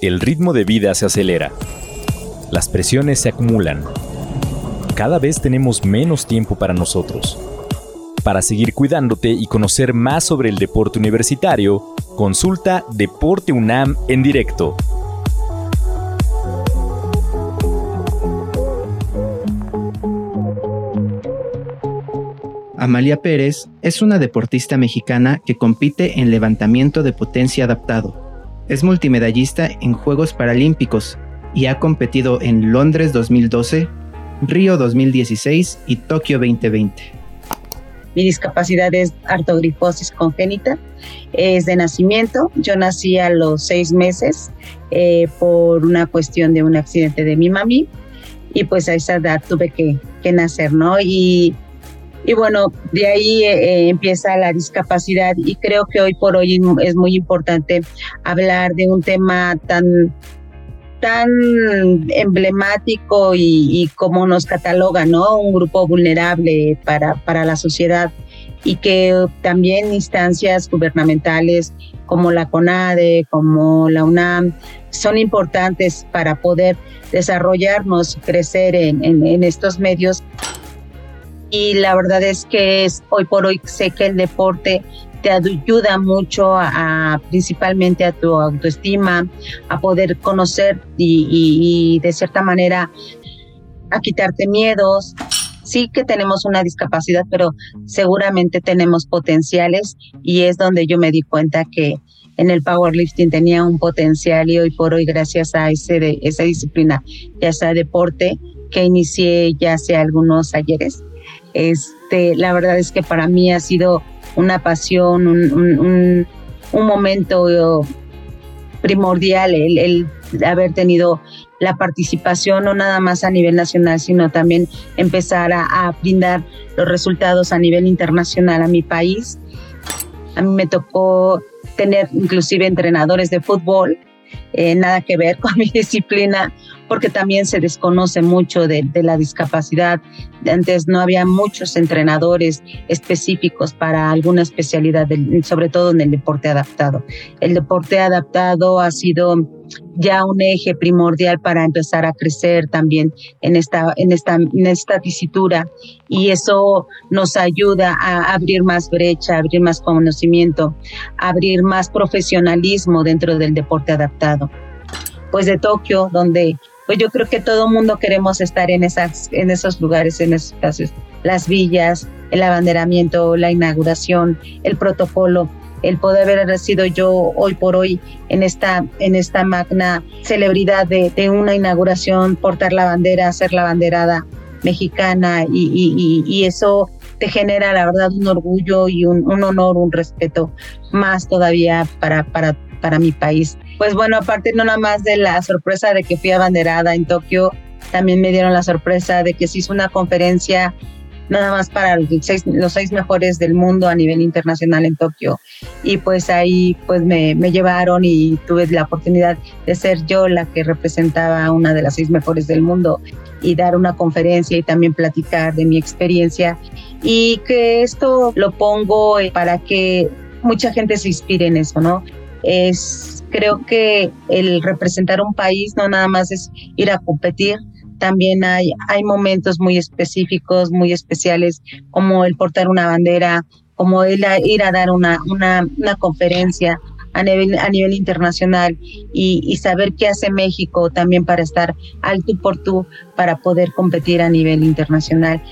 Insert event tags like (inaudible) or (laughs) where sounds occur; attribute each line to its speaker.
Speaker 1: El ritmo de vida se acelera. Las presiones se acumulan. Cada vez tenemos menos tiempo para nosotros. Para seguir cuidándote y conocer más sobre el deporte universitario, consulta Deporte UNAM en directo.
Speaker 2: Amalia Pérez es una deportista mexicana que compite en levantamiento de potencia adaptado. Es multimedallista en Juegos Paralímpicos y ha competido en Londres 2012, Río 2016 y Tokio 2020.
Speaker 3: Mi discapacidad es artogriposis congénita, es de nacimiento. Yo nací a los seis meses eh, por una cuestión de un accidente de mi mami y pues a esa edad tuve que, que nacer, ¿no? Y y bueno, de ahí eh, eh, empieza la discapacidad y creo que hoy por hoy es muy importante hablar de un tema tan tan emblemático y, como nos cataloga, ¿no? Un grupo vulnerable para, para la sociedad y que también instancias gubernamentales como la CONADE, como la UNAM, son importantes para poder desarrollarnos, crecer en, en, en estos medios y la verdad es que es, hoy por hoy sé que el deporte te ayuda mucho a, principalmente a tu autoestima, a poder conocer y, de cierta manera a quitarte miedos. Sí que tenemos una discapacidad, pero seguramente tenemos potenciales y es donde yo me di cuenta que en el powerlifting tenía un potencial y hoy por hoy gracias a ese de, esa disciplina, ya sea deporte que inicié ya hace algunos ayeres, este, la verdad es que para mí ha sido una pasión, un, momento primordial el, haber tenido la participación no nada más a nivel nacional, sino también empezar a, brindar los resultados a nivel internacional a mi país. A mí me tocó tener inclusive entrenadores de fútbol, eh, nada que ver (laughs) con mi disciplina, porque también se desconoce mucho de, la discapacidad. Antes no había muchos entrenadores específicos para alguna especialidad, sobre todo en el deporte adaptado. El deporte adaptado ha sido ya un eje primordial para empezar a crecer también en esta, en esta, en esta tesitura y eso nos ayuda a abrir más brecha, abrir más conocimiento, abrir más profesionalismo dentro del deporte adaptado. Pues de Tokio, donde pues yo creo que todo mundo queremos estar en, esas, en esos lugares, en esos espacios, las villas, el abanderamiento, la inauguración, el protocolo, el poder haber sido yo hoy por hoy en esta, en esta magna celebridad de, de una inauguración, portar la bandera, ser la banderada mexicana y, y, y, eso te genera la verdad un orgullo y un, un honor, un respeto más todavía para, para, para mi país pues bueno, aparte no nada más de la sorpresa de que fui abanderada en Tokio, también me dieron la sorpresa de que se hizo una conferencia nada más para los seis, los seis mejores del mundo a nivel internacional en Tokio. Y pues ahí pues me, me, llevaron y tuve la oportunidad de ser yo la que representaba a una de las seis mejores del mundo y dar una conferencia y también platicar de mi experiencia. Y que esto lo pongo para que mucha gente se inspire en eso, ¿no? Es Creo que el representar un país no nada más es ir a competir, también hay, hay momentos muy específicos, muy especiales, como el portar una bandera, como el ir a dar una, una, una conferencia a nivel, a nivel internacional y, y, saber qué hace México también para estar al tú por tú, para poder competir a nivel internacional.